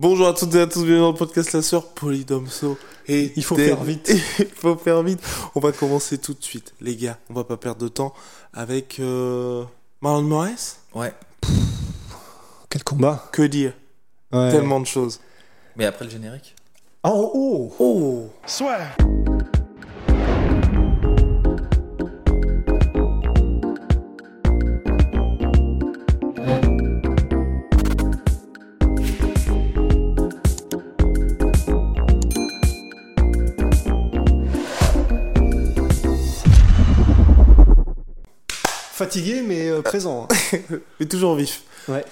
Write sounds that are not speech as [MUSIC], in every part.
Bonjour à toutes et à tous, bienvenue dans le podcast La Sœur Polydomso. Et Il faut des- faire vite. [LAUGHS] Il faut faire vite. On va commencer tout de suite, les gars. On va pas perdre de temps avec euh, Marlon Moraes. Ouais. Quel combat Que dire? Ouais. Tellement de choses. Mais après le générique? Oh, oh Oh Fatigué mais euh, présent. hein. [LAUGHS] Mais toujours vif. Ouais.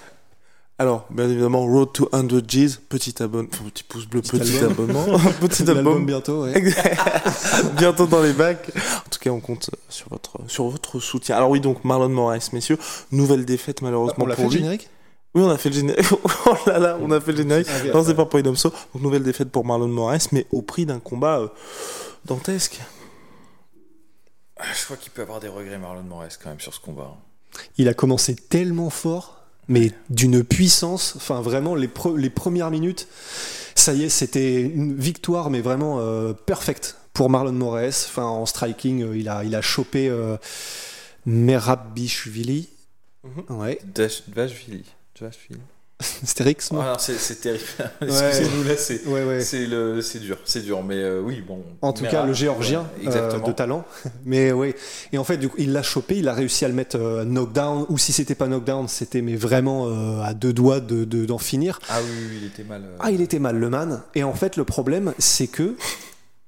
Alors, bien évidemment, Road to 100 G's, petit abonnement, enfin, petit pouce bleu, petit, abonnement, [LAUGHS] petit album, bientôt, ouais. [LAUGHS] bientôt dans les bacs. En tout cas, on compte sur votre, sur votre soutien. Alors oui, donc Marlon Moraes, messieurs, nouvelle défaite malheureusement On l'a fait pour le générique? Oui, on a fait le générique. oh là là, on a fait le générique. Ah oui, Non, c'est pas Polydomso. Donc, nouvelle défaite pour Marlon Moraes, mais au prix d'un combat euh, dantesque. Ah, Je crois qu'il peut avoir des regrets, Marlon Moraes, quand même, sur ce combat. hein. Il a commencé tellement fort, mais d'une puissance. Enfin, vraiment, les, pre- les premières minutes, ça y est, c'était une victoire, mais vraiment euh, perfecte pour Marlon Moraes. Enfin, en striking, euh, il, a, il a chopé euh, Merabishvili. Mhm. Ouais, Dash- Dvashvili. [LAUGHS] Ah, c'est terrible. [LAUGHS] Excusez-nous, là, c'est Ouais, ouais. c'est le- c'est dur. C'est dur, mais euh, oui, bon. En tout cas, le géorgien euh, de talent. [LAUGHS] Mais oui. Et en fait, du coup, il l'a chopé, il a réussi à le mettre euh, knockdown. Ou si c'était pas knockdown, c'était mais vraiment euh, à deux doigts de de- d'en finir. Ah oui, oui, il était mal. Ah, il était mal, le man. Et en fait, le problème, c'est que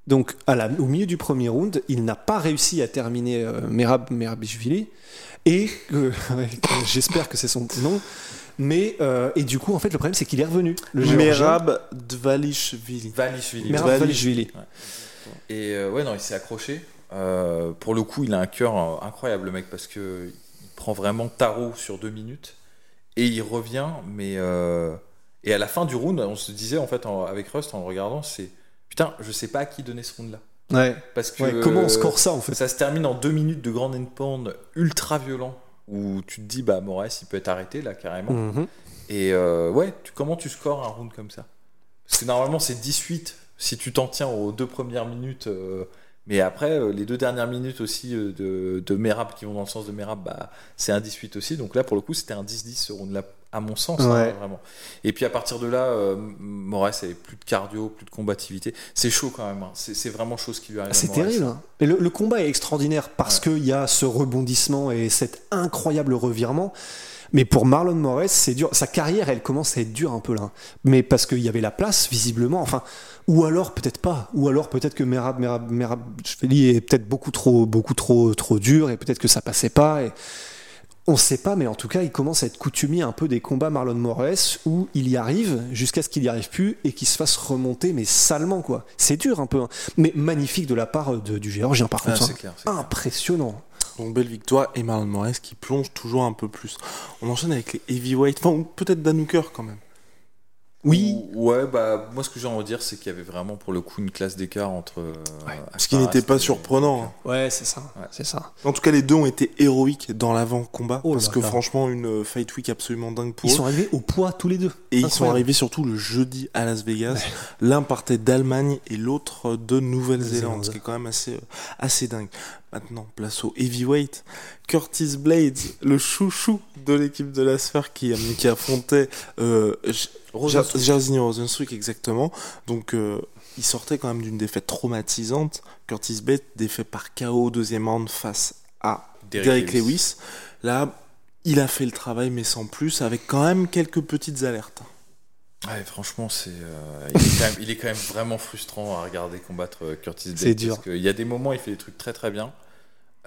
donc à la, au milieu du premier round, il n'a pas réussi à terminer Merab Merabishvili. Et j'espère que c'est son nom. Mais euh, et du coup, en fait, le problème, c'est qu'il est revenu. Le. Merab Dvalishvili. Vanishvili. Merab Dvalishvili. Dvalishvili. Et euh, ouais, non, il s'est accroché. Euh, pour le coup, il a un cœur incroyable, le mec, parce que il prend vraiment tarot sur deux minutes et il revient. Mais euh, et à la fin du round, on se disait en fait en- avec Rust en le regardant, c'est putain, je sais pas à qui donner ce round-là, Ouais. parce que Ouais, comment on score ça en fait? Ça se termine en deux minutes de grand endpoint ultra violent où tu te dis bah Moraes il peut être arrêté là carrément. Mhm. Et euh, ouais, tu, comment tu scores un round comme ça? Parce que normalement c'est 18 si tu t'en tiens aux deux premières minutes. euh, mais après, euh, les deux dernières minutes aussi de, de Merab qui vont dans le sens de Merab, bah, c'est un 18 aussi. Donc là, pour le coup, c'était un 10-10 ce round-là, à mon sens, hein, vraiment. Et puis à partir de là, euh, Moraes avait plus de cardio, plus de combativité. C'est chaud quand même. hein. C'est vraiment chaud ce qui lui arrive. Ah, C'est terrible. hein. Et le, le combat est extraordinaire parce qu'il y a ce rebondissement et cet incroyable revirement. Mais pour Marlon Moraes, c'est dur. Sa carrière, elle commence à être dure un peu là. Mais parce qu'il y avait la place, visiblement. Enfin, ou alors peut-être pas. Ou alors peut-être que Merab, Merab, Merab Shveli est peut-être beaucoup trop, beaucoup trop, trop dur et peut-être que ça passait pas. Et on sait pas, mais en tout cas, il commence à être coutumier un peu des combats Marlon Moraes où il y arrive jusqu'à ce qu'il y arrive plus et qu'il se fasse remonter, mais salement quoi. C'est dur un peu, hein. mais magnifique de la part de- du Géorgien par Ah, contre. hein. clair, clair. Impressionnant. Donc belle victoire et Marlon Moraes qui plonge toujours un peu plus. On enchaîne avec les heavyweight, enfin ou peut-être Dan Hooker quand même. Oui. Ou- Ouais, bah, moi, ce que j'ai envie de dire, c'est qu'il y avait vraiment, pour le coup, une classe d'écart entre. euh, Ce qui n'était pas et- surprenant. hein. Ouais, c'est ça. Ouais. C'est ça. En tout cas, les deux ont été héroïques dans l'avant-combat Oh parce là que là. franchement, une fight week absolument dingue pour Ils eux. sont arrivés au poids tous les deux. Et ils sont arrivés surtout le jeudi à Las Vegas. L'un partait d'Allemagne et l'autre de Nouvelle-Zélande, Nouvelle-Zélande. ce qui est quand même assez, euh, assez dingue. Maintenant, place au heavyweight. Curtis Blades, le chouchou de l'équipe de la sphère qui, euh, qui affrontait euh, Rosenstruck. Exactement. Donc, euh, il sortait quand même d'une défaite traumatisante. Curtis Blades défait par KO au deuxième round face à Derrick Derek Lewis. Lewis. Là, il a fait le travail, mais sans plus, avec quand même quelques petites alertes. Ouais, franchement, c'est, euh, il, est quand même, il est quand même vraiment frustrant à regarder combattre euh, Curtis Blades. C'est dur. Parce qu'il y a des moments, il fait des trucs très très bien.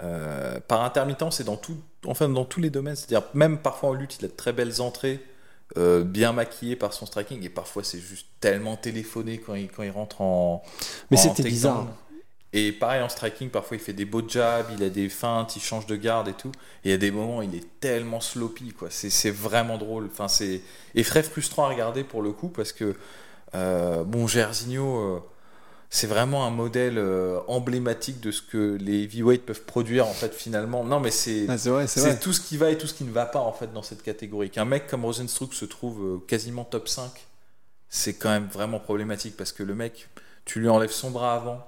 Euh, par intermittence et dans tout, enfin dans tous les domaines. C'est-à-dire même parfois en lutte, il a de très belles entrées. euh, bien maquillé par son striking et parfois c'est juste tellement téléphoné quand il, quand il rentre en. Mais c'était bizarre. Et pareil en striking, parfois il fait des beaux jabs, il a des feintes, il change de garde et tout. Et il y a des moments, il est tellement sloppy, quoi. C'est vraiment drôle. Enfin, c'est et très frustrant à regarder pour le coup parce que euh, bon, Jairzinho, euh, c'est vraiment un modèle euh, emblématique de ce que les heavyweights peuvent produire en fait finalement. Non, mais c'est Ah, c'est tout ce qui va et tout ce qui ne va pas en fait dans cette catégorie. Qu'un mec comme Rosenstruck se trouve euh, quasiment top 5, c'est quand même vraiment problématique parce que le mec, tu lui enlèves son bras avant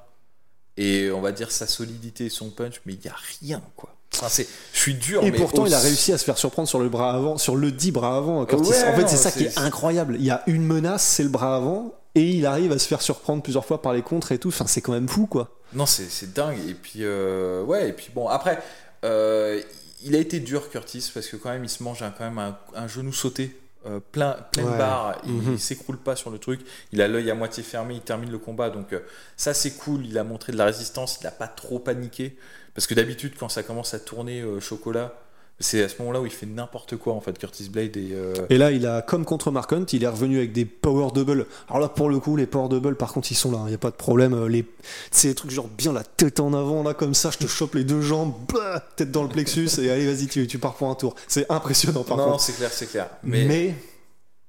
et on va dire sa solidité et son punch, mais il n'y a rien quoi. Enfin, c'est, je suis dur. Et mais pourtant, il a réussi à se faire surprendre sur le bras avant, sur le dit bras avant. Ouais, en fait, c'est ça qui est incroyable. Il y a une menace, c'est le bras avant, et il arrive à se faire surprendre plusieurs fois par les contres et tout. Enfin, c'est quand même fou, quoi. Non, c'est, c'est dingue. Et puis, euh, ouais, et puis bon, après, euh, il a été dur, Curtis, parce que quand même, il se mange un- quand même un, un genou sauté. Euh, plein, pleine Ouais. barre, il, Mhm. il s'écroule pas sur le truc, il a l'œil à moitié fermé, il termine le combat, donc euh, ça c'est cool, il a montré de la résistance, il a pas trop paniqué, parce que d'habitude quand ça commence à tourner euh, chocolat, c'est à ce moment-là où il fait n'importe quoi en fait, Curtis Blade, et euh, Et là, il a, comme contre Mark Hunt, il est revenu avec des power double. Alors là, pour le coup, les power double, par contre, ils sont là. Il n'y a pas de problème. Euh, Les... C'est des trucs genre bien la tête en avant, là, comme ça. Je te chope les deux jambes, bah, tête dans le plexus, et allez, vas-y, tu, tu pars pour un tour. C'est impressionnant, par non, contre. c'est clair, c'est clair, Mais. mais,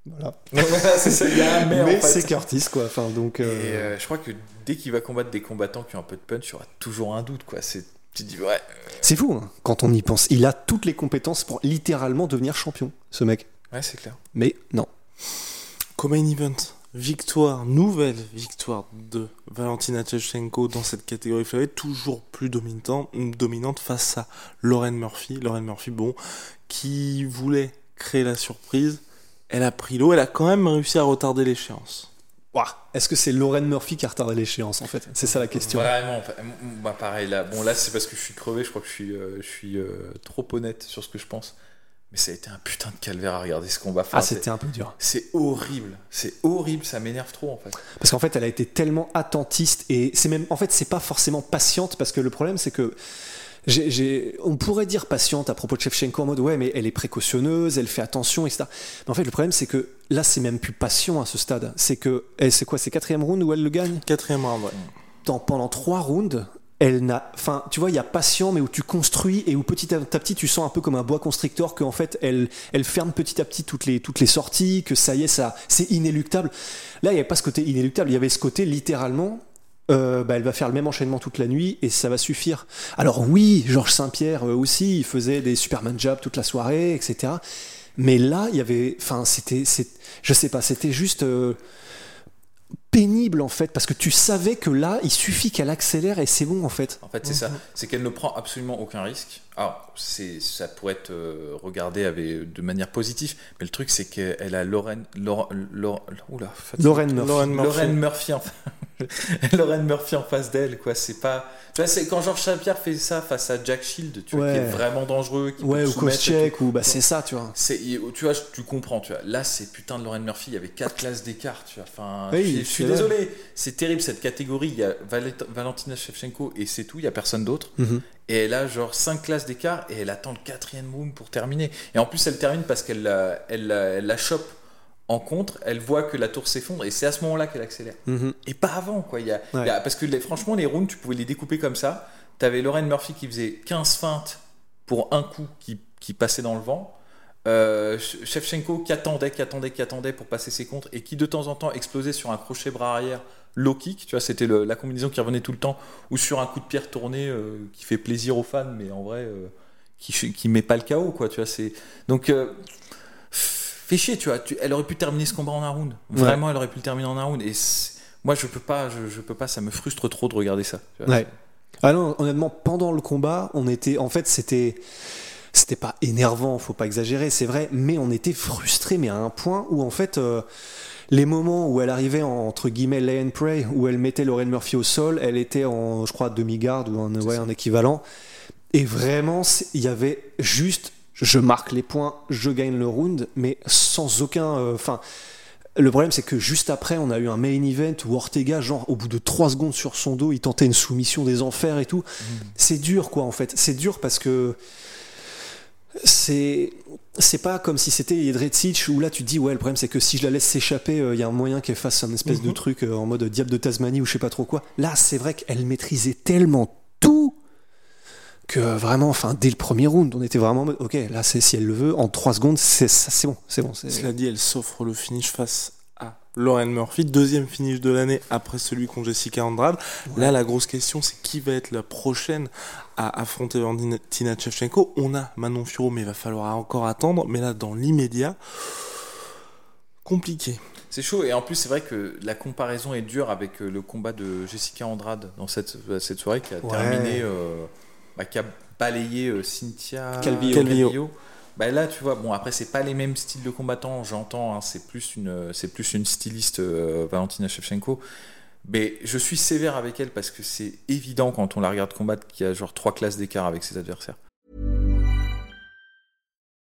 Voilà. [LAUGHS] c'est mais, en Mais fait. c'est Curtis, quoi. Enfin, donc. Et euh, euh, je crois que dès qu'il va combattre des combattants qui ont un peu de punch, il y aura toujours un doute, quoi. C'est, tu te dis, ouais, C'est fou, hein, quand on y pense. Il a toutes les compétences pour littéralement devenir champion, ce mec. ouais, c'est clair. Mais non. Comme un event, victoire, nouvelle victoire de Valentina Shevchenko dans cette catégorie fleurie, toujours plus dominante, dominante face à Lauren Murphy. Lauren Murphy, bon, qui voulait créer la surprise. Elle a pris l'eau, elle a quand même réussi à retarder l'échéance. Est-ce que c'est Lauren Murphy qui a retardé l'échéance, en fait? C'est ça la question. Vraiment, bah, pareil là. Bon là, c'est parce que je suis crevé. Je crois que je suis, euh, je suis euh, trop honnête sur ce que je pense. Mais ça a été un putain de calvaire à regarder ce combat. Enfin, Ah, c'était un peu dur. C'est horrible. C'est horrible. Ça m'énerve trop en fait. Parce qu'en fait, elle a été tellement attentiste et c'est même, en fait, c'est pas forcément patiente parce que le problème, c'est que on pourrait dire patiente à propos de Shevchenko en mode ouais, mais elle est précautionneuse, elle fait attention, etc. Mais en fait, le problème, c'est que là, c'est même plus patient à ce stade. C'est que, eh, c'est quoi, c'est quatrième round où elle le gagne? Quatrième round, ouais. Dans- Pendant trois rounds, elle n'a, enfin, tu vois, il y a patient, mais où tu construis et où petit à petit, tu sens un peu comme un bois constrictor qu'en fait, elle, elle ferme petit à petit toutes les, toutes les sorties, que ça y est, ça, c'est inéluctable. Là, il n'y avait pas ce côté inéluctable, il y avait ce côté littéralement. Euh, bah, elle va faire le même enchaînement toute la nuit et ça va suffire. Alors oui, Georges Saint-Pierre euh, aussi, il faisait des Superman jabs toute la soirée, etc. Mais là, il y avait, enfin, c'était, c'est, je sais pas, c'était juste euh, pénible en fait, parce que tu savais que là, il suffit qu'elle accélère et c'est bon en fait. En fait, c'est ça. C'est qu'elle ne prend absolument aucun risque. Alors, c'est, ça pourrait être euh, regardé avec, de manière positive, mais le truc, c'est qu'elle a Lauren, oula. Lauren Murphy. Lauren Murphy. Lauren Murphy en Lauren [LAUGHS] Murphy en face d'elle quoi c'est pas tu vois c'est quand Georges Saint-Pierre fait ça face à Jack Shield tu vois Ouais. qui est vraiment dangereux qui peut Ouais, ou. Koscheck, ou bah c'est ça, tu vois. c'est tu vois tu comprends tu vois là c'est putain de Lauren Murphy il y avait quatre classes d'écart tu vois enfin Oui, je, suis- je c'est suis vrai. désolé c'est terrible cette catégorie il y a Valentina Shevchenko et c'est tout il y a personne d'autre Mhm. Et elle a genre 5 classes d'écart et elle attend le quatrième round pour terminer. Et en plus, elle termine parce qu'elle la, elle, la- elle la chope en contre, elle voit que la tour s'effondre et c'est à ce moment-là qu'elle accélère. Mhm. Et pas avant, quoi. Il y a, Ouais. il y a- parce que les- franchement, les rounds, tu pouvais les découper comme ça. T'avais Lauren Murphy qui faisait 15 feintes pour un coup qui, qui passait dans le vent. Euh, Sh- Shevchenko qui attendait, qui attendait, qui attendait pour passer ses contres et qui de temps en temps explosait sur un crochet bras arrière low kick, tu vois, c'était la combinaison qui revenait tout le temps, ou sur un coup de pierre tourné euh, qui fait plaisir aux fans, mais en vrai, euh, qui, qui met pas le chaos, quoi, tu vois, c'est... Donc, euh, fait chier, tu vois, tu- elle aurait pu terminer ce combat en un round. Vraiment, elle aurait pu le terminer en un round, et moi, je peux pas, je, je peux pas, ça me frustre trop de regarder ça. tu vois. Ouais. Ah non, honnêtement, pendant le combat, on était. En fait, c'était. C'était pas énervant, faut pas exagérer, c'est vrai, mais on était frustrés, mais à un point où, en fait, euh, les moments où elle arrivait en, entre guillemets lay and pray, où elle mettait Lauren Murphy au sol, elle était en, je crois, demi-garde ou un, ouais, un équivalent. Et vraiment, il y avait juste, je marque les points, je gagne le round, mais sans aucun. euh, Enfin. le problème, c'est que juste après, on a eu un main event où Ortega, genre, au bout de 3 secondes sur son dos, il tentait une soumission des enfers et tout. C'est dur, quoi, en fait. C'est dur parce que. C'est c'est pas comme si c'était Jedrzejczyk où là tu te dis ouais le problème c'est que si je la laisse s'échapper il y a un moyen qu'elle fasse un espèce de Mhm. truc euh, en mode diable de Tasmanie ou je sais pas trop quoi là c'est vrai qu'elle maîtrisait tellement tout que vraiment enfin dès le premier round on était vraiment en mode ok là c'est si elle le veut en 3 secondes c'est c'est bon c'est bon Cela dit, elle s'offre le finish face Lauren Murphy, deuxième finish de l'année après celui contre Jessica Andrade. Là, la grosse question, c'est qui va être la prochaine à affronter Valentina Shevchenko. On a Manon Furo, mais il va falloir encore attendre. Mais là, dans l'immédiat, compliqué. C'est chaud et en plus c'est vrai que la comparaison est dure avec euh, le combat de Jessica Andrade dans cette, euh, cette soirée qui a Ouais. terminé, euh, bah, qui a balayé euh, Cynthia Calvillo. Calvillo. Bah là tu vois, bon après c'est pas les mêmes styles de combattants, j'entends, hein, c'est plus une plus une styliste euh, Valentina Shevchenko. Mais je suis sévère avec elle parce que c'est évident quand on la regarde combattre qu'il y a genre trois classes d'écart avec ses adversaires.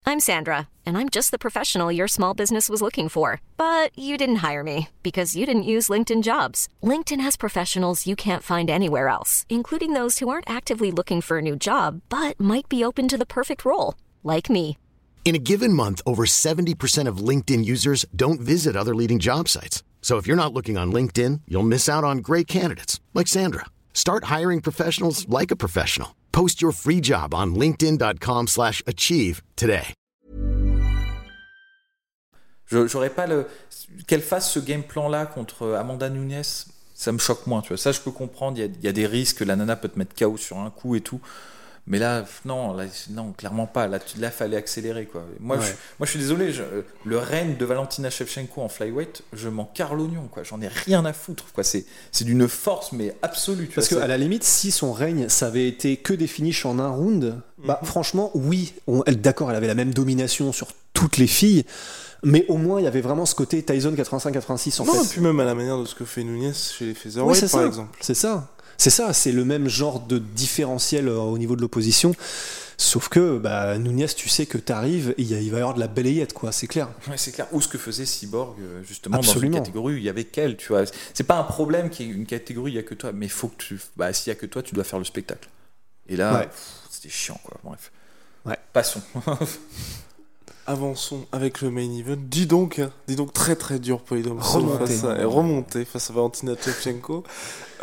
I'm Sandra, and I'm just the professional your small business was looking for. But you didn't hire me because you didn't use LinkedIn jobs. LinkedIn has professionals you can't find anywhere else, including those who aren't actively looking for a new job but might be open to the perfect role, like me. In a given month, over 70% of LinkedIn users don't visit other leading job sites. So if you're not looking on LinkedIn, you'll miss out on great candidates like Sandra. Start hiring professionals like a professional. Post your free job on linkedin.com/achieve slash achieve today. Je- J'aurais pas le. Qu'elle fasse ce game plan là contre Amanda Nunes, ça me choque moins, tu vois. Ça, je peux comprendre. Il y y a des risques, la nana peut te mettre KO sur un coup et tout. Mais là, non, là, non, clairement pas. Là, là, fallait accélérer, quoi. Moi, Ouais. je, moi, je suis désolé. je- le règne de Valentina Shevchenko en flyweight, je m'en carre l'oignon, quoi. J'en ai rien à foutre, quoi. C'est, c'est d'une force, mais absolue. tu Parce qu'à la limite, si son règne, ça avait été que des finishes en un round, bah franchement, oui, d'accord, elle avait la même domination sur toutes les filles, mais au moins il y avait vraiment ce côté Tyson 85-86 en non, et fait. puis même à la manière de ce que fait Nunez chez les featherweight, c'est par ça. exemple. C'est ça. C'est ça, c'est le même genre de différentiel euh, au niveau de l'opposition. Sauf que bah, Nunez, tu sais que t'arrives, et il va y avoir de la balayette, quoi, c'est clair. Ouais, c'est clair. Ou ce que faisait Cyborg, euh, justement, Absolument. dans une catégorie où il y avait qu'elle, tu vois. C'est pas un problème qu'il y ait une catégorie, il y a que toi, mais faut que tu. Bah, s'il y a que toi, tu dois faire le spectacle. Et là, Ouais. c'était chiant, quoi. Bref. Ouais. Passons. [LAUGHS] Avançons avec le main event. Dis donc, hein, dis donc très très dur. Remonter. Face à, face à Valentina Shevchenko.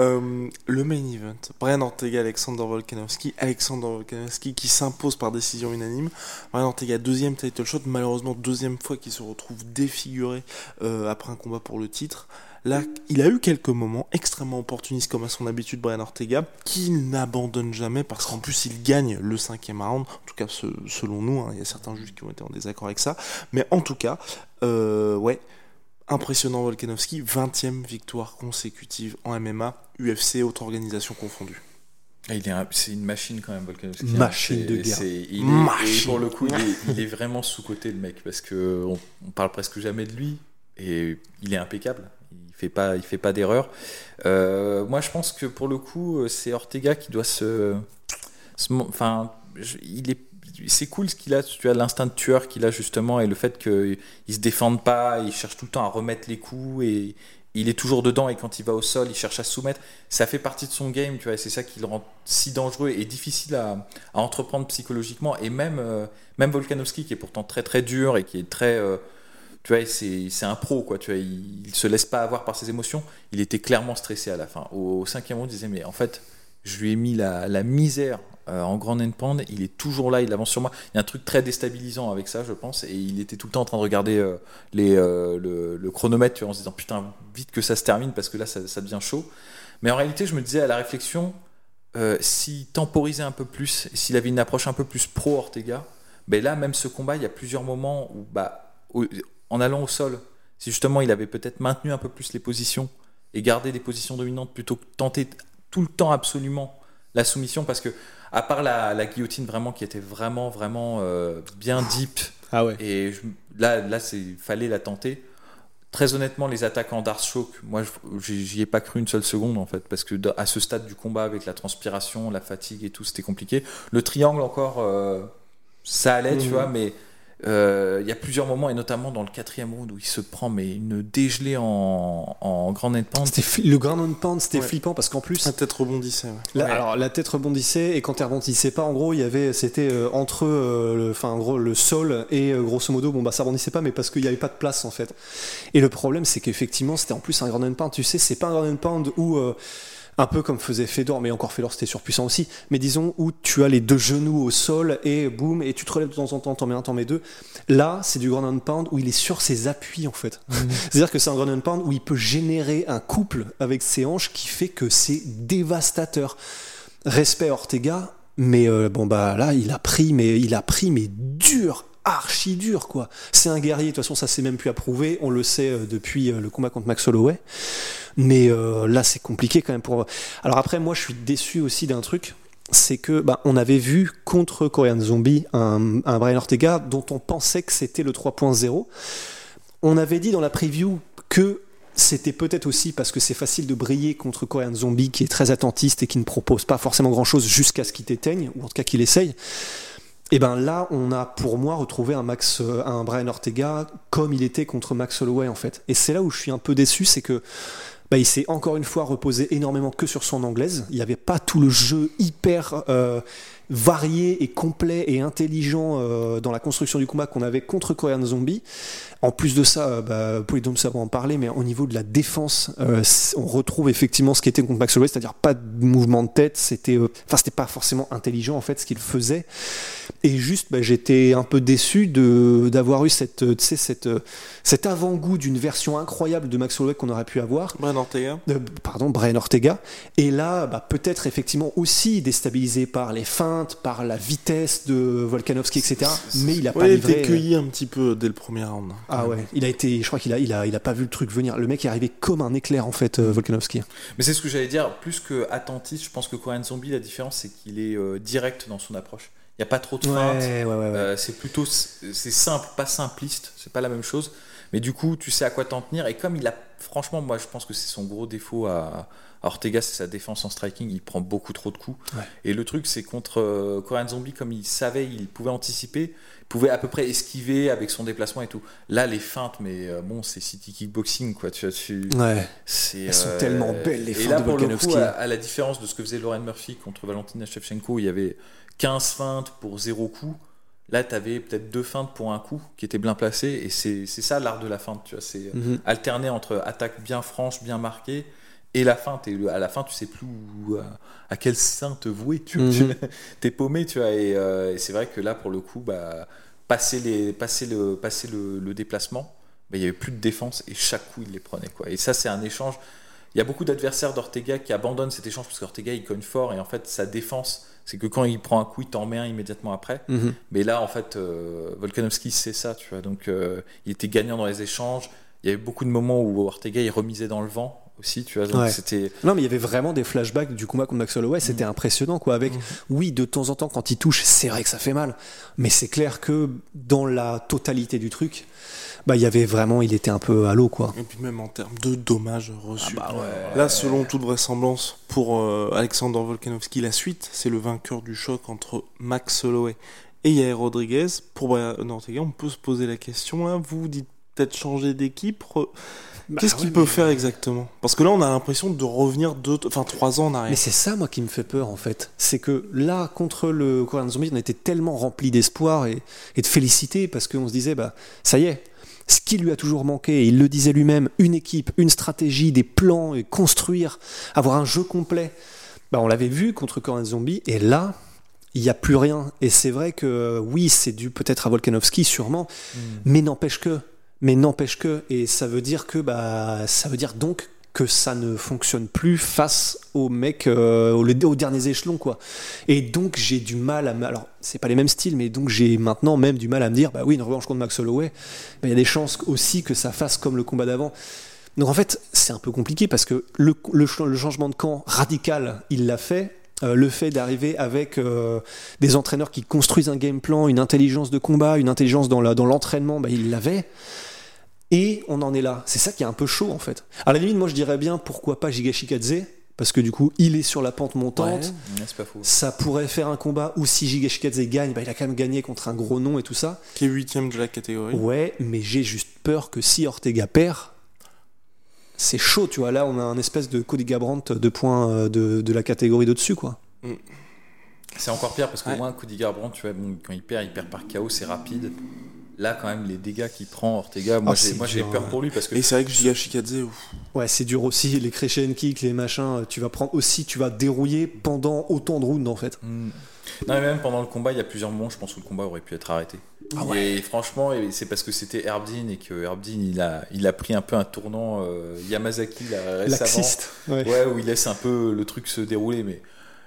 Euh, le main event. Brian Ortega, Alexander Volkanovski. Alexander Volkanovski qui s'impose par décision unanime. Brian Ortega, deuxième title shot. Malheureusement, deuxième fois qu'il se retrouve défiguré euh, après un combat pour le titre. Là, il a eu quelques moments extrêmement opportunistes comme à son habitude Brian Ortega, qu'il n'abandonne jamais parce qu'en plus il gagne le cinquième round, en tout cas ce- selon nous, hein, il y a certains juges qui ont été en désaccord avec ça, mais en tout cas, euh, ouais, impressionnant Volkanovski, 20e victoire consécutive en MMA, UFC, autre organisation confondue. Ah, il est un- c'est une machine quand même, Volkanovski. hein. Machine C'est- de guerre. c'est- il est- Machine. Et pour le coup, il est, il est vraiment sous-côté, le mec, parce que on, on parle presque jamais de lui. Et il est impeccable. Fait pas, il fait pas d'erreur. Euh, moi, je pense que pour le coup, c'est Ortega qui doit se, enfin, je- il est, c'est cool ce qu'il a. Tu as l'instinct de tueur qu'il a justement et le fait qu'il se défende pas, il cherche tout le temps à remettre les coups et il est toujours dedans et quand il va au sol, il cherche à se soumettre. Ça fait partie de son game, tu vois. C'est ça qui le rend si dangereux et difficile à, entreprendre psychologiquement. Et même, euh, même Volkanovski qui est pourtant très très dur et qui est très euh, tu vois, c'est un pro, quoi. Tu vois, il, il se laisse pas avoir par ses émotions. Il était clairement stressé à la fin. Au, cinquième round, il disait mais en fait, je lui ai mis la, la misère euh, en grand endpoint. Il est toujours là, il avance sur moi. Il y a un truc très déstabilisant avec ça, je pense. Et il était tout le temps en train de regarder euh, les, euh, le, chronomètre, tu vois, en se disant putain, vite que ça se termine parce que là, ça, devient chaud. Mais en réalité, je me disais à la réflexion, s'il temporisait un peu plus, s'il avait une approche un peu plus pro Ortega, ben là, même ce combat, il y a plusieurs moments où, bah, en allant au sol, si justement il avait peut-être maintenu un peu plus les positions et gardé des positions dominantes plutôt que tenter tout le temps absolument la soumission, parce que à part la, la guillotine vraiment qui était vraiment vraiment euh, bien deep Ah ouais. et je- là là c'est fallait la tenter. Très honnêtement, les attaques en Dark Shock, moi, j'y ai pas cru une seule seconde en fait, parce que à ce stade du combat, avec la transpiration, la fatigue et tout, c'était compliqué. Le triangle encore, euh, ça allait, tu Mhm. vois, mais Il y a plusieurs moments, et notamment dans le quatrième round où il se prend mais une dégelée en, en grand end pound. C'était fli- le ground and pound, c'était Ouais. flippant parce qu'en plus, La tête rebondissait. ouais. la, Ouais. alors la tête rebondissait et quand elle rebondissait pas, en gros, il y avait, c'était euh, entre, euh, le, enfin, en gros, le sol et euh, grosso modo, bon bah ça rebondissait pas, mais parce qu'il y avait pas de place en fait. Et le problème, c'est qu'effectivement, c'était en plus un ground and pound. Tu sais, c'est pas un ground and pound où euh, un peu comme faisait Fedor, mais encore Fedor c'était surpuissant aussi, mais disons où tu as les deux genoux au sol et boum, et tu te relèves de temps en temps, t'en mets un, t'en mets deux. Là, c'est du ground and pound où il est sur ses appuis en fait. [LAUGHS] C'est-à-dire que c'est un ground and pound où il peut générer un couple avec ses hanches qui fait que c'est dévastateur. Respect Ortega, mais euh, bon bah là, il a pris, mais il a pris, mais dur. Archi dur quoi. C'est un guerrier, de toute façon ça s'est même plus à prouver, on le sait euh, depuis euh, le combat contre Max Holloway. Mais euh, là, c'est compliqué quand même pour. Alors après, moi, je suis déçu aussi d'un truc. C'est que bah, on avait vu contre Korean Zombie un, Brian Ortega dont on pensait que c'était le 3.0. On avait dit dans la preview que c'était peut-être aussi parce que c'est facile de briller contre Korean Zombie qui est très attentiste et qui ne propose pas forcément grand chose jusqu'à ce qu'il t'éteigne, ou en tout cas qu'il essaye. Et ben là, on a pour moi retrouvé un Max, euh, un Brian Ortega comme il était contre Max Holloway en fait. Et c'est là où je suis un peu déçu, c'est que bah, il s'est encore une fois reposé énormément que sur son anglaise. Il n'y avait pas tout le jeu hyper euh, varié et complet et intelligent euh, dans la construction du combat qu'on avait contre Korean Zombie. En plus de ça, euh, bah, Polydome ça va en parler, mais au niveau de la défense, euh, on retrouve effectivement ce qui était contre Max Holloway, c'est-à-dire pas de mouvement de tête. C'était, euh, enfin, c'était pas forcément intelligent en fait ce qu'il faisait. Et juste, bah, j'étais un peu déçu de d'avoir eu cette, cette, cet avant-goût d'une version incroyable de Max Holloway qu'on aurait pu avoir. Brian Ortega. Pardon, Brian Ortega. Et là, bah, peut-être effectivement aussi déstabilisé par les par la vitesse de Volkanovski, etc. Mais il a pas Ouais, il livré. était cueilli un petit peu dès le premier round. Ah ouais, il a été, je crois qu'il a, il a, il a pas vu le truc venir. Le mec est arrivé comme un éclair en fait, euh, Volkanovski. Mais c'est ce que j'allais dire, plus que attentiste, je pense que Korean Zombie, la différence, c'est qu'il est euh, direct dans son approche. Il n'y a pas trop de feintes. ouais, ouais, ouais. Euh, c'est plutôt c'est simple, pas simpliste, c'est pas la même chose. Mais du coup, tu sais à quoi t'en tenir. Et comme il a, franchement, moi je pense que c'est son gros défaut à, à Ortega, c'est sa défense en striking. Il prend beaucoup trop de coups. Ouais. Et le truc, c'est contre euh, Korean Zombie, comme il savait, il pouvait anticiper, il pouvait à peu près esquiver avec son déplacement et tout. Là, les feintes, mais euh, bon, c'est city kickboxing, quoi. Tu tu. Ouais. C'est, Elles sont tellement belles, les Et feintes là, de pour le Volkanovski. coup, à, à la différence de ce que faisait Lauren Murphy contre Valentina Shevchenko, il y avait 15 feintes pour 0 coup. Là, tu avais peut-être deux feintes pour un coup qui étaient bien placées. Et c'est c'est ça l'art de la feinte, tu vois. C'est Mhm. alterner entre attaque bien franche, bien marquée, et la le- à la fin, tu sais plus où- à, à quel sein te vouer. Tu. Mhm. [LAUGHS] T'es paumé, tu vois. Et, euh, et c'est vrai que là, pour le coup, bah, passer, les, passer, le, passer le, le déplacement, bah, il n'y avait plus de défense et chaque coup, il les prenait. Quoi. Et ça, c'est un échange. Il y a beaucoup d'adversaires d'Ortega qui abandonnent cet échange parce qu'Ortega, il cogne fort et en fait, sa défense, c'est que quand il prend un coup, il t'en met un immédiatement après. Mhm. Mais là, en fait, euh, Volkanovski, c'est ça, tu vois. Donc, euh, il était gagnant dans les échanges. Il y avait beaucoup de moments où Ortega, il remisait dans le vent aussi, tu vois. Donc, Ouais. c'était. Non, mais il y avait vraiment des flashbacks du combat contre Max Holloway. C'était impressionnant, quoi. Avec, oui, de temps en temps, quand il touche, c'est vrai que ça fait mal. Mais c'est clair que dans la totalité du truc, bah, il y avait vraiment, il était un peu à l'eau, quoi. Et puis même en termes de dommages reçus. Ah bah ouais. Là, selon toute vraisemblance, pour euh, Alexander Volkanovski, la suite, c'est le vainqueur du choc entre Max Holloway et Yair Rodriguez. Pour Brian Ortega, on peut se poser la question, là, vous dites peut-être changer d'équipe. re- Bah Qu'est-ce qu'il peut faire exactement? Parce que là, on a l'impression de revenir deux, enfin trois ans en Mais arrière. c'est ça, moi, qui me fait peur, en fait. C'est que là, contre le Korean Zombie, on était tellement rempli d'espoir et, et de félicité parce qu'on se disait, bah, ça y est. Ce qui lui a toujours manqué, et il le disait lui-même, une équipe, une stratégie, des plans, et construire, avoir un jeu complet. Bah, on l'avait vu contre Korean Zombie, et là, il n'y a plus rien. Et c'est vrai que oui, c'est dû peut-être à Volkanovski, sûrement, mais n'empêche que, mais n'empêche que, et ça veut dire que, bah, ça veut dire donc que ça ne fonctionne plus face aux mecs euh, aux, derniers échelons, quoi. Et donc j'ai du mal à, alors c'est pas les mêmes styles, mais donc j'ai maintenant même du mal à me dire, bah oui, une revanche contre Max Holloway, bah, il y a des chances aussi que ça fasse comme le combat d'avant. Donc en fait, c'est un peu compliqué parce que le, le, le changement de camp radical, il l'a fait. Euh, le fait d'arriver avec euh, des entraîneurs qui construisent un game plan, une intelligence de combat, une intelligence dans la- dans l'entraînement, bah, il l'avait. Et on en est là. C'est ça qui est un peu chaud en fait. À la limite, moi je dirais bien pourquoi pas Giga Shikadze, parce que du coup, il est sur la pente montante. Ouais. pas. Ça pourrait faire un combat où si Gigashikadze gagne, bah, il a quand même gagné contre un gros nom et tout ça. Qui est huitième de la catégorie. Ouais, mais j'ai juste peur que si Ortega perd, c'est chaud, tu vois. Là, on a un espèce de Cody Garbrandt de points euh, de, de la catégorie d'au-dessus, quoi. C'est encore pire parce qu'au Ouais. moins Cody Garbrandt, tu vois, bon, quand il perd, il perd par KO, c'est rapide. Là, quand même, les dégâts qu'il prend, Ortega, moi Ah, j'ai peur ouais. pour lui parce que Et c'est vrai que Giga Shikadze, ouf. Ouais, c'est dur aussi. Les crescent kicks, les machins, tu vas prendre aussi, tu vas dérouiller pendant autant de rounds, en fait. Hmm. Non, mais même pendant le combat, il y a plusieurs moments, je pense, où le combat aurait pu être arrêté. Ah Et franchement, et c'est parce que c'était Herbdin et que Herbdin, il a, il a pris un peu un tournant euh, Yamazaki là, récemment. Laxiste. Ouais. Ouais, où il laisse un peu le truc se dérouler, mais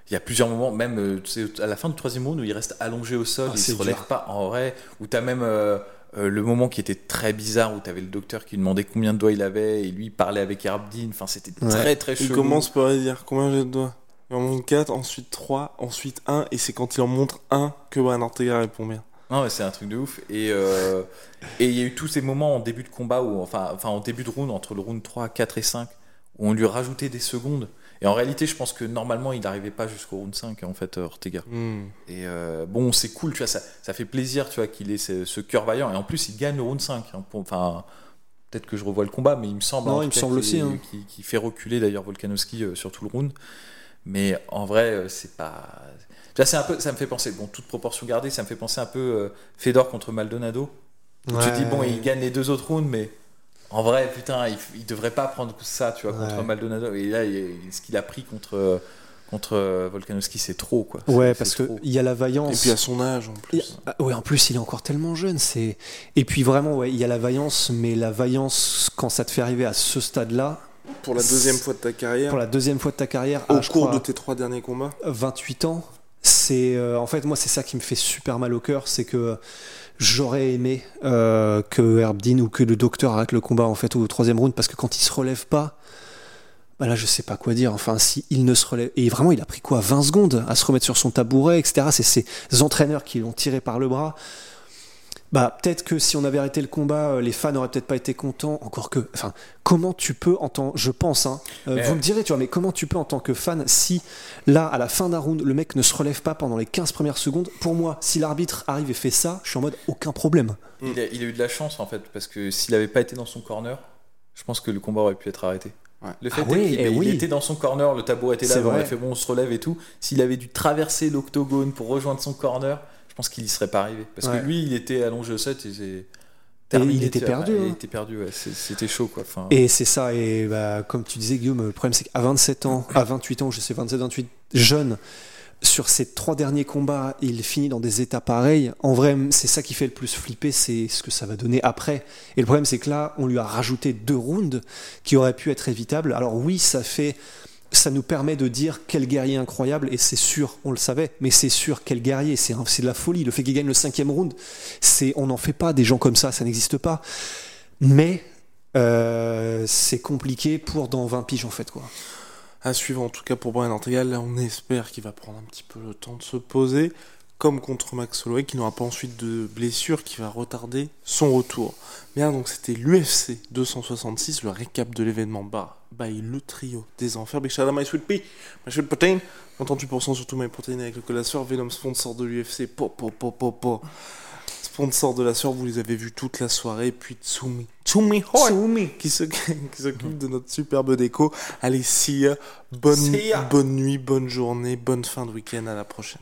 il y a plusieurs moments, même euh, tu sais, à la fin du troisième round, où il reste allongé au sol, Ah, il se relève dur. pas en vrai, où t'as même euh, euh, le moment qui était très bizarre, où t'avais le docteur qui demandait combien de doigts il avait, et lui il parlait avec Herbdin, enfin c'était Ouais. très très Il chelou. commence par dire combien j'ai de doigts. Il en montre 4, ensuite 3, ensuite 1, et c'est quand il en montre 1 que Brian Ortega répond bien. Non, mais c'est un truc de ouf. Et euh, et il y a eu tous ces moments en début de combat, où, enfin, enfin en début de round, entre le round 3, 4 et 5, où on lui rajoutait des secondes. Et en réalité, je pense que normalement, il n'arrivait pas jusqu'au round 5, en fait, euh, Ortega. Hmm. Et euh, bon, c'est cool, tu vois, ça, ça fait plaisir, tu vois, qu'il ait ce, ce cœur vaillant. Et en plus, il gagne le round 5. hein, Enfin, peut-être que je revois le combat, mais il me semble. Non, il me semble aussi, hein. qu'il fait reculer d'ailleurs Volkanovski euh, sur tout le round. Mais en vrai, euh, c'est pas. Tu vois, c'est un peu, ça me fait penser, bon, toute proportion gardée, ça me fait penser un peu Fedor contre Maldonado. Où Tu te dis, bon, il gagne les deux autres rounds, mais en vrai, putain, il, il devrait pas prendre ça, tu vois, contre. Maldonado. Et là, il- ce qu'il a pris contre, contre Volkanovski, c'est trop, quoi. Ouais, parce c'est que trop. il y a la Et vaillance. puis à son âge en plus. a- ah, ouais, en plus, il est encore tellement jeune. C'est et puis vraiment, ouais, il y a la vaillance, mais la vaillance quand ça te fait arriver à ce stade-là, Pour la deuxième fois de ta carrière, pour la deuxième fois de ta carrière, au à, je cours crois, de tes trois derniers combats. 28 ans, c'est euh, en fait moi c'est ça qui me fait super mal au cœur, c'est que j'aurais aimé euh, que Herbdin ou que le docteur arrête le combat en fait au troisième round parce que quand il se relève pas. Bah là, je sais pas quoi dire. Enfin, si il ne se relève. Et vraiment, il a pris quoi 20 secondes à se remettre sur son tabouret, etc. C'est ses entraîneurs qui l'ont tiré par le bras. Bah, peut-être que si on avait arrêté le combat, euh, les fans n'auraient peut-être pas été contents. Encore que. Enfin, comment tu peux, en tant. Je pense, hein. euh, vous me direz, tu vois, mais comment tu peux, en tant que fan, si là, à la fin d'un round, le mec ne se relève pas pendant les 15 premières secondes Pour moi, si l'arbitre arrive et fait ça, je suis en mode aucun problème. Il a, il a eu de la chance en fait, parce que s'il avait pas été dans son corner, je pense que le combat aurait pu être arrêté. Ouais. Le fait Ah oui, qu'il eh il oui. était dans son corner, le tabou était là, on a fait bon, on se relève et tout. S'il avait dû traverser l'octogone pour rejoindre son corner, je pense qu'il y serait pas arrivé. Parce Ouais. que lui, il était allongé au set et c'est. il était tu vois. perdu, Il hein. était perdu, ouais. C'était chaud quoi. Enfin, Et c'est ça, et bah, comme tu disais, Guillaume, le problème c'est qu'à 27 ans, à 28 ans, je sais, 27, 28, jeune, sur ces trois derniers combats, il finit dans des états pareils. En vrai, c'est ça qui fait le plus flipper, c'est ce que ça va donner après. Et le problème, c'est que là, on lui a rajouté deux rounds qui auraient pu être évitables. Alors oui, ça fait. Ça nous permet de dire quel guerrier incroyable, et c'est sûr, on le savait, mais c'est sûr, quel guerrier, c'est de la folie. Le fait qu'il gagne le cinquième round, on n'en fait pas des gens comme ça, ça n'existe pas. Mais euh, c'est compliqué pour dans 20 piges en fait quoi. À suivre en tout cas pour Brian Ortega. Là, on espère qu'il va prendre un petit peu le temps de se poser. Comme contre Max Holloway, qui n'aura pas ensuite de blessure, qui va retarder son retour. Bien, donc c'était l'UFC 266, le récap de l'événement bar by le trio des enfers. Big shout out My Sweet Pea, My Sweet Protein, 38% sur tous mes protéines avec le code la sueur. Venom, sponsor de l'UFC, po, po, po, po, po. Sponsor de la sueur, vous les avez vus toute la soirée. Puis Tsumi, Tsumi Hoi, qui se- [LAUGHS] qui s'occupe de notre superbe déco. Allez, see ya. Bonne, See ya. bonne nuit, bonne journée, bonne fin de week-end. À la prochaine.